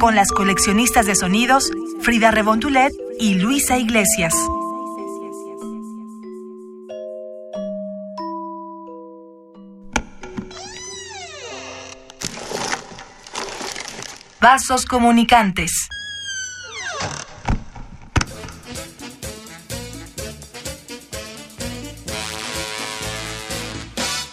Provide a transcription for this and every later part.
Con las coleccionistas de sonidos Frida Rebontulet y Luisa Iglesias. Vasos comunicantes.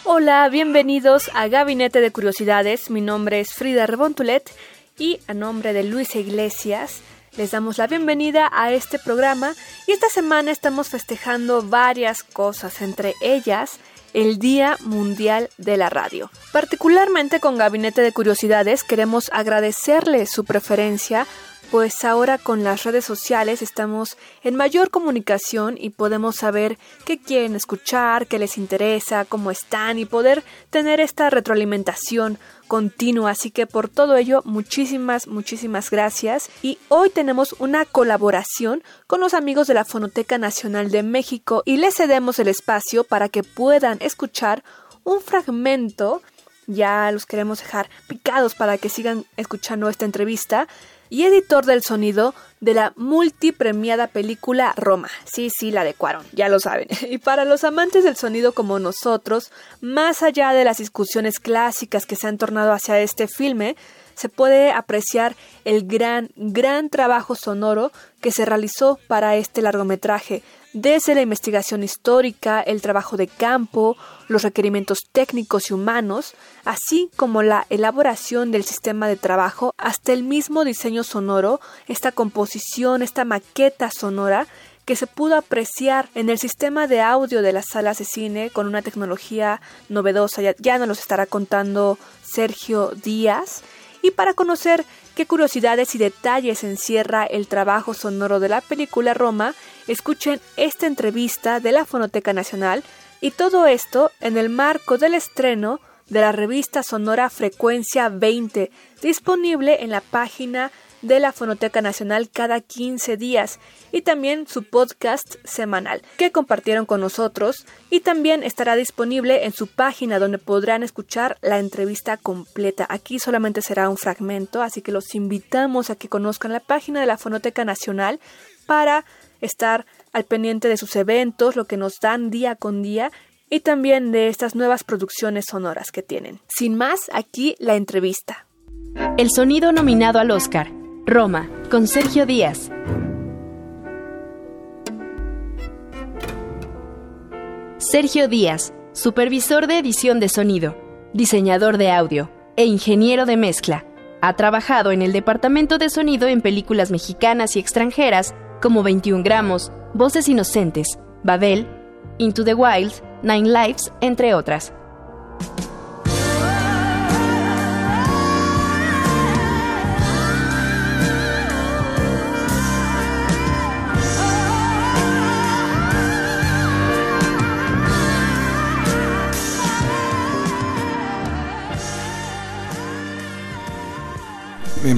Hola, bienvenidos a Gabinete de Curiosidades. Mi nombre es Frida Rebontulet y a nombre de Luisa Iglesias les damos la bienvenida a este programa y esta semana estamos festejando varias cosas, entre ellas el Día Mundial de la Radio. Particularmente con Gabinete de Curiosidades queremos agradecerle su preferencia pues ahora con las redes sociales estamos en mayor comunicación y podemos saber qué quieren escuchar, qué les interesa, cómo están y poder tener esta retroalimentación continua. Así que por todo ello, muchísimas, muchísimas gracias. Y hoy tenemos una colaboración con los amigos de la Fonoteca Nacional de México y les cedemos el espacio para que puedan escuchar un fragmento. Ya los queremos dejar picados para que sigan escuchando esta entrevista y editor del sonido de la multipremiada película Roma. Sí, sí, la adecuaron, ya lo saben. Y para los amantes del sonido como nosotros, más allá de las discusiones clásicas que se han tornado hacia este filme, se puede apreciar el gran, gran trabajo sonoro que se realizó para este largometraje, desde la investigación histórica, el trabajo de campo, los requerimientos técnicos y humanos, así como la elaboración del sistema de trabajo, hasta el mismo diseño sonoro, esta composición, esta maqueta sonora que se pudo apreciar en el sistema de audio de las salas de cine con una tecnología novedosa, ya, ya nos los estará contando Sergio Díaz. Y para conocer qué curiosidades y detalles encierra el trabajo sonoro de la película Roma, escuchen esta entrevista de la Fonoteca Nacional y todo esto en el marco del estreno de la revista sonora Frecuencia 20, disponible en la página de la Fonoteca Nacional cada 15 días y también su podcast semanal que compartieron con nosotros y también estará disponible en su página donde podrán escuchar la entrevista completa. Aquí solamente será un fragmento, así que los invitamos a que conozcan la página de la Fonoteca Nacional para estar al pendiente de sus eventos, lo que nos dan día con día y también de estas nuevas producciones sonoras que tienen. Sin más, aquí la entrevista. El sonido nominado al Oscar. Roma, con Sergio Díaz. Sergio Díaz, supervisor de edición de sonido, diseñador de audio e ingeniero de mezcla. Ha trabajado en el departamento de sonido en películas mexicanas y extranjeras como 21 gramos, Voces Inocentes, Babel, Into the Wild, Nine Lives, entre otras.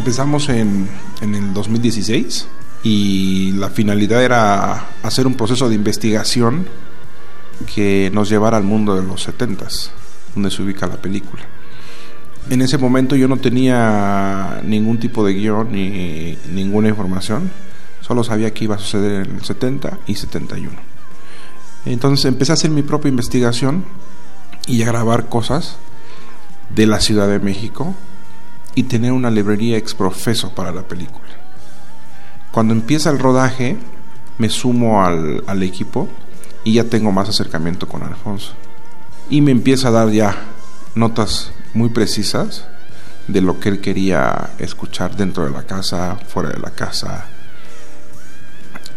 Empezamos en, en el 2016 y la finalidad era hacer un proceso de investigación que nos llevara al mundo de los 70s, donde se ubica la película. En ese momento yo no tenía ningún tipo de guion ni ninguna información, solo sabía que iba a suceder en el 70 y 71. Entonces empecé a hacer mi propia investigación y a grabar cosas de la Ciudad de México y tener una librería exprofeso para la película. Cuando empieza el rodaje, me sumo al, al equipo y ya tengo más acercamiento con Alfonso. Y me empieza a dar ya notas muy precisas de lo que él quería escuchar dentro de la casa, fuera de la casa.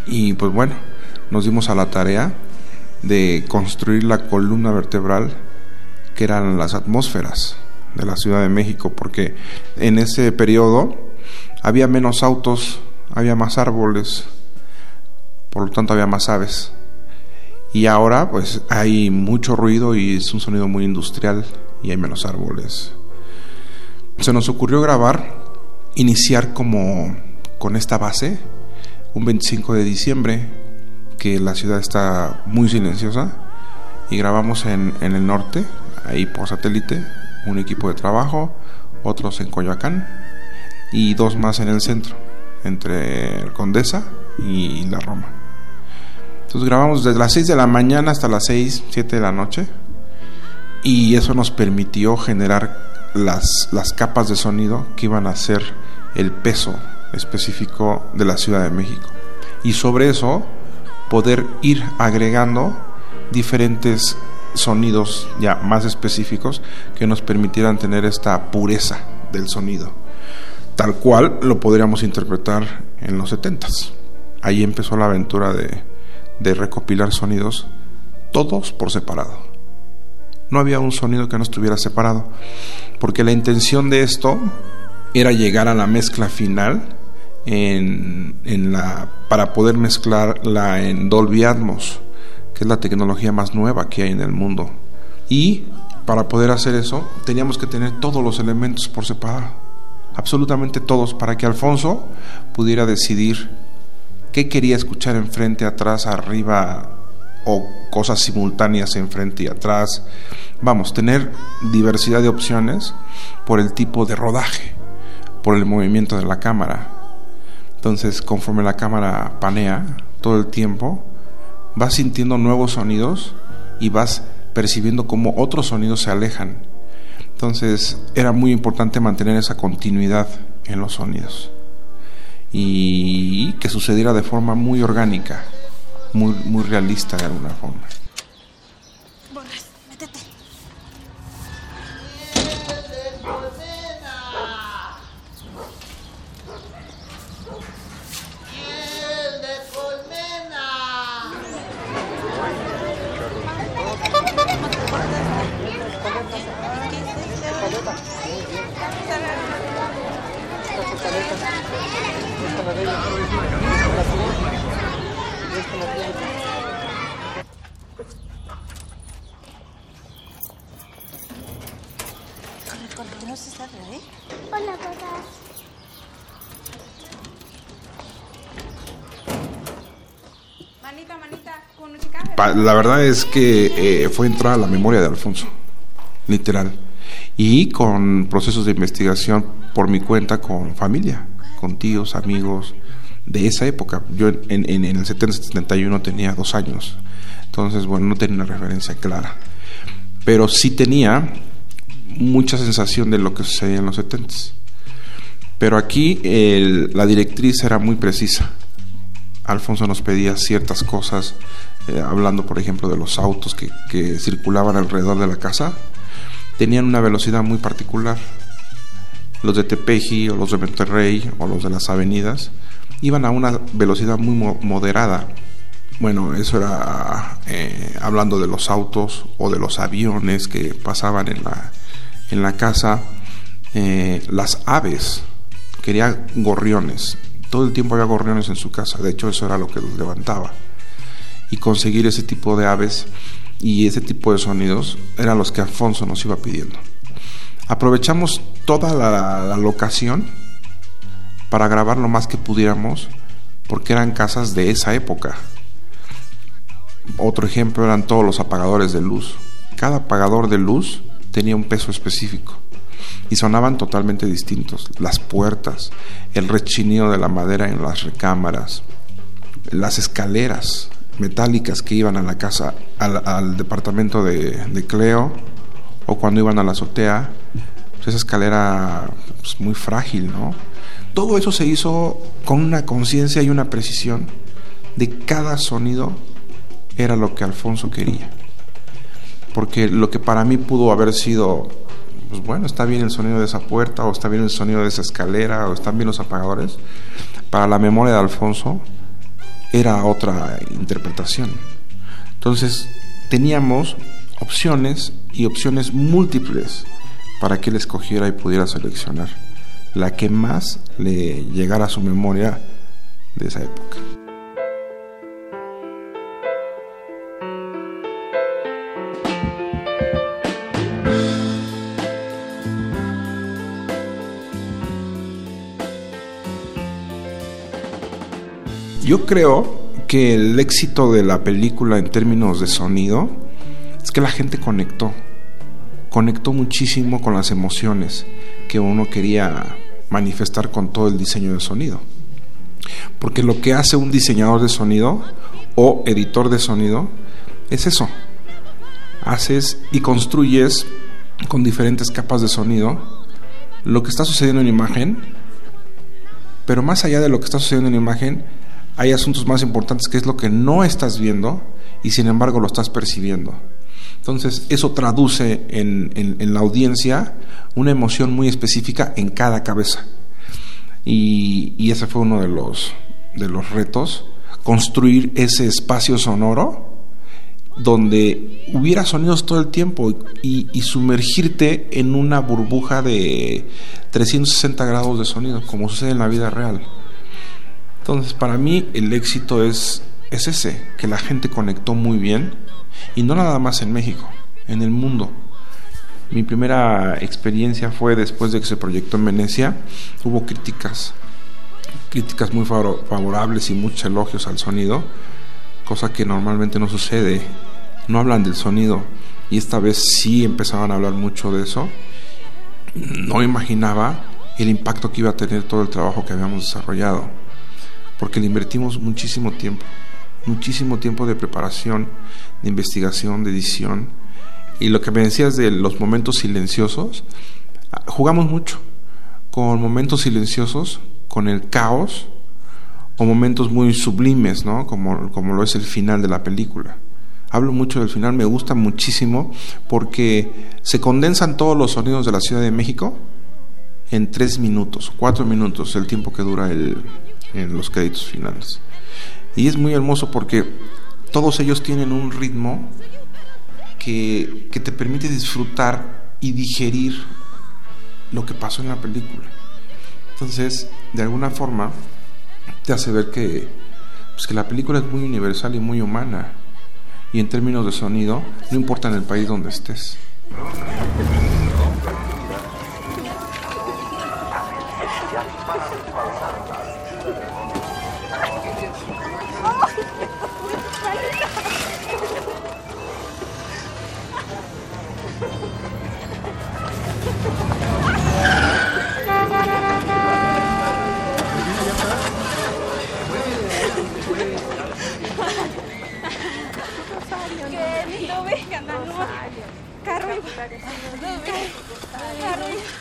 Y pues bueno, nos dimos a la tarea de construir la columna vertebral que eran las atmósferas de la Ciudad de México, porque en ese periodo había menos autos, había más árboles, por lo tanto había más aves. Y ahora pues hay mucho ruido y es un sonido muy industrial y hay menos árboles. Se nos ocurrió grabar, iniciar como con esta base, un 25 de diciembre, que la ciudad está muy silenciosa, y grabamos en, en el norte, ahí por satélite, un equipo de trabajo, otros en Coyoacán y dos más en el centro, entre Condesa y la Roma. Entonces grabamos desde las 6 de la mañana hasta las 6, 7 de la noche y eso nos permitió generar las, las capas de sonido que iban a ser el peso específico de la Ciudad de México. Y sobre eso poder ir agregando diferentes sonidos ya más específicos que nos permitieran tener esta pureza del sonido, tal cual lo podríamos interpretar en los setentas. Ahí empezó la aventura de, recopilar sonidos todos por separado. No había un sonido que no estuviera separado, porque la intención de esto era llegar a la mezcla final para poder mezclarla en Dolby Atmos, es la tecnología más nueva que hay en el mundo. Y para poder hacer eso teníamos que tener todos los elementos por separado, absolutamente todos, para que Alfonso pudiera decidir qué quería escuchar enfrente, atrás, arriba o cosas simultáneas enfrente y atrás. Vamos, tener diversidad de opciones por el tipo de rodaje, por el movimiento de la cámara. Entonces, conforme la cámara panea todo el tiempo, vas sintiendo nuevos sonidos y vas percibiendo cómo otros sonidos se alejan. Entonces era muy importante mantener esa continuidad en los sonidos y que sucediera de forma muy orgánica, muy, muy realista de alguna forma. La verdad es que eh, fue entrar a la memoria de Alfonso, literal. Y con procesos de investigación por mi cuenta con familia, con tíos, amigos de esa época. Yo en, en, el 70-71 tenía dos años, entonces, bueno, no tenía una referencia clara. Pero sí tenía mucha sensación de lo que sucedía en los 70 Pero aquí la directriz era muy precisa. Alfonso nos pedía ciertas cosas eh, hablando por ejemplo de los autos que, que circulaban alrededor de la casa, tenían una velocidad muy particular. Los de Tepeji o los de Monterrey o los de las avenidas iban a una velocidad muy moderada. Bueno, eso era eh, hablando de los autos o de los aviones que pasaban en la, en la casa. Eh, las aves, quería gorriones. Todo el tiempo había gorriones en su casa. De hecho, eso era lo que los levantaba y conseguir ese tipo de aves y ese tipo de sonidos eran los que Alfonso nos iba pidiendo. Aprovechamos toda la, locación para grabar lo más que pudiéramos porque eran casas de esa época. Otro ejemplo eran todos los apagadores de luz. Cada apagador de luz tenía un peso específico y sonaban totalmente distintos. Las puertas, el rechinido de la madera en las recámaras, las escaleras, metálicas que iban a la casa, al, departamento de, Cleo, o cuando iban a la azotea, pues esa escalera pues, muy frágil, ¿no? Todo eso se hizo con una conciencia y una precisión de cada sonido era lo que Alfonso quería. Porque lo que para mí pudo haber sido, pues bueno, está bien el sonido de esa puerta, o está bien el sonido de esa escalera, o están bien los apagadores, para la memoria de Alfonso era otra interpretación. Entonces teníamos opciones y opciones múltiples para que él escogiera y pudiera seleccionar. la que más le llegara a su memoria de esa época. Yo creo que el éxito de la película en términos de sonido es que la gente conectó, conectó muchísimo con las emociones que uno quería manifestar con todo el diseño de sonido. Porque lo que hace un diseñador de sonido o editor de sonido es eso. Haces y construyes con diferentes capas de sonido lo que está sucediendo en imagen, pero más allá de lo que está sucediendo en imagen, hay asuntos más importantes que es lo que no estás viendo y sin embargo lo estás percibiendo. Entonces eso traduce en, la audiencia una emoción muy específica en cada cabeza. Y, ese fue uno de los, de los retos, construir ese espacio sonoro donde hubiera sonidos todo el tiempo y, y, sumergirte en una burbuja de 360 grados de sonido, como sucede en la vida real. Entonces, para mí el éxito es, es ese, que la gente conectó muy bien, y no nada más en México, en el mundo. Mi primera experiencia fue después de que se proyectó en Venecia, hubo críticas, críticas muy favorables y muchos elogios al sonido, cosa que normalmente no sucede, no hablan del sonido, y esta vez sí empezaban a hablar mucho de eso. No imaginaba el impacto que iba a tener todo el trabajo que habíamos desarrollado porque le invertimos muchísimo tiempo, muchísimo tiempo de preparación, de investigación, de edición. Y lo que me decías de los momentos silenciosos, jugamos mucho con momentos silenciosos, con el caos, o momentos muy sublimes, ¿no? Como, como lo es el final de la película. Hablo mucho del final, me gusta muchísimo porque se condensan todos los sonidos de la Ciudad de México en tres minutos, cuatro minutos, el tiempo que dura el, en los créditos finales. Y es muy hermoso porque todos ellos tienen un ritmo que, que te permite disfrutar y digerir lo que pasó en la película. Entonces, de alguna forma, te hace ver que, pues que la película es muy universal y muy humana. Y en términos de sonido, no importa en el país donde estés. Carolina, Carolina, Carolina,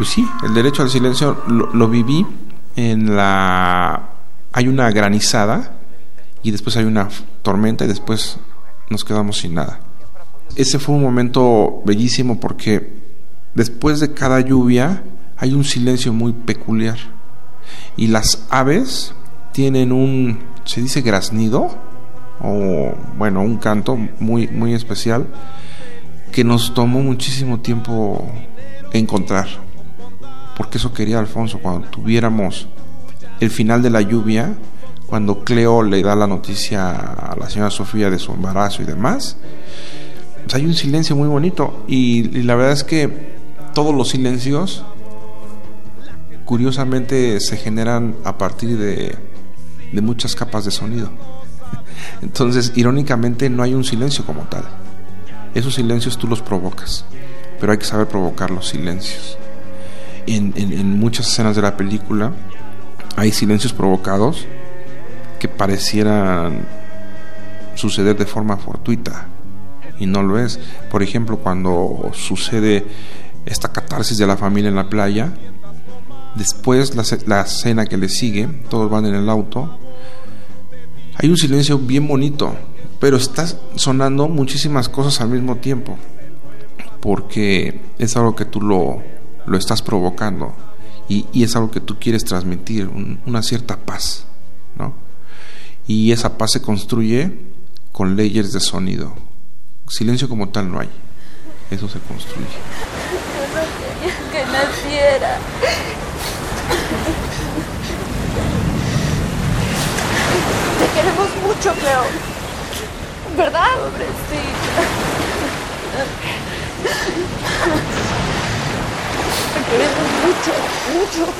Pues sí, el derecho al silencio lo, viví en la... Hay una granizada y después hay una tormenta y después nos quedamos sin nada. Ese fue un momento bellísimo porque después de cada lluvia hay un silencio muy peculiar y las aves tienen un, se dice graznido, o bueno, un canto muy, muy especial que nos tomó muchísimo tiempo encontrar. Porque eso quería Alfonso, cuando tuviéramos el final de la lluvia, cuando Cleo le da la noticia a la señora Sofía de su embarazo y demás, pues hay un silencio muy bonito. Y, la verdad es que todos los silencios, curiosamente, se generan a partir de muchas capas de sonido. Entonces, irónicamente, no hay un silencio como tal. Esos silencios tú los provocas, pero hay que saber provocar los silencios. En, en, muchas escenas de la película hay silencios provocados que parecieran suceder de forma fortuita y no lo es. Por ejemplo, cuando sucede esta catarsis de la familia en la playa, después la, la escena que le sigue, todos van en el auto hay un silencio bien bonito, pero está sonando muchísimas cosas al mismo tiempo, porque es algo que tú lo, lo estás provocando y, es algo que tú quieres transmitir, una cierta paz, ¿no? Y esa paz se construye con leyes de sonido. Silencio como tal no hay. eso se construye. Yo no que naciera. Te queremos mucho, Cleo. ¿Verdad? Pobrecita. Queremos mucho, mucho.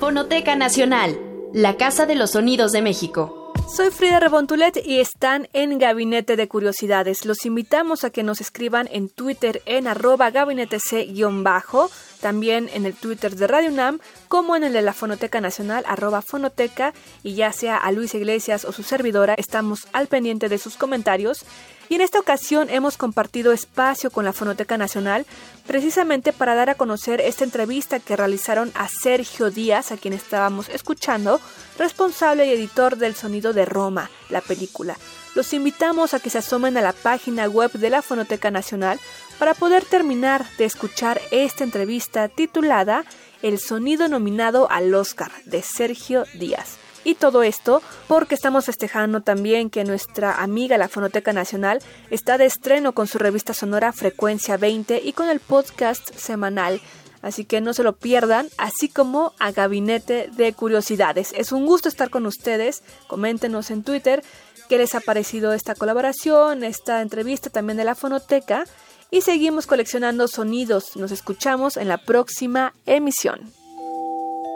Fonoteca Nacional, la Casa de los Sonidos de México. Soy Frida Rebontulet y están en Gabinete de Curiosidades. Los invitamos a que nos escriban en Twitter en arroba gabinetec-bajo, también en el Twitter de Radio UNAM, como en el de la Fonoteca Nacional, arroba fonoteca, y ya sea a Luis Iglesias o su servidora, estamos al pendiente de sus comentarios. Y en esta ocasión hemos compartido espacio con la Fonoteca Nacional precisamente para dar a conocer esta entrevista que realizaron a Sergio Díaz, a quien estábamos escuchando, responsable y editor del Sonido de Roma, la película. Los invitamos a que se asomen a la página web de la Fonoteca Nacional para poder terminar de escuchar esta entrevista titulada El sonido nominado al Oscar de Sergio Díaz. Y todo esto porque estamos festejando también que nuestra amiga la Fonoteca Nacional está de estreno con su revista sonora Frecuencia 20 y con el podcast semanal. Así que no se lo pierdan, así como a Gabinete de Curiosidades. Es un gusto estar con ustedes. Coméntenos en Twitter qué les ha parecido esta colaboración, esta entrevista también de la Fonoteca. Y seguimos coleccionando sonidos. Nos escuchamos en la próxima emisión.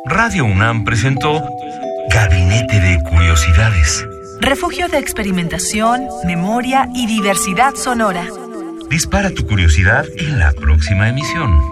Radio UNAM presentó Gabinete de Curiosidades. Refugio de experimentación, memoria y diversidad sonora. Dispara tu curiosidad en la próxima emisión.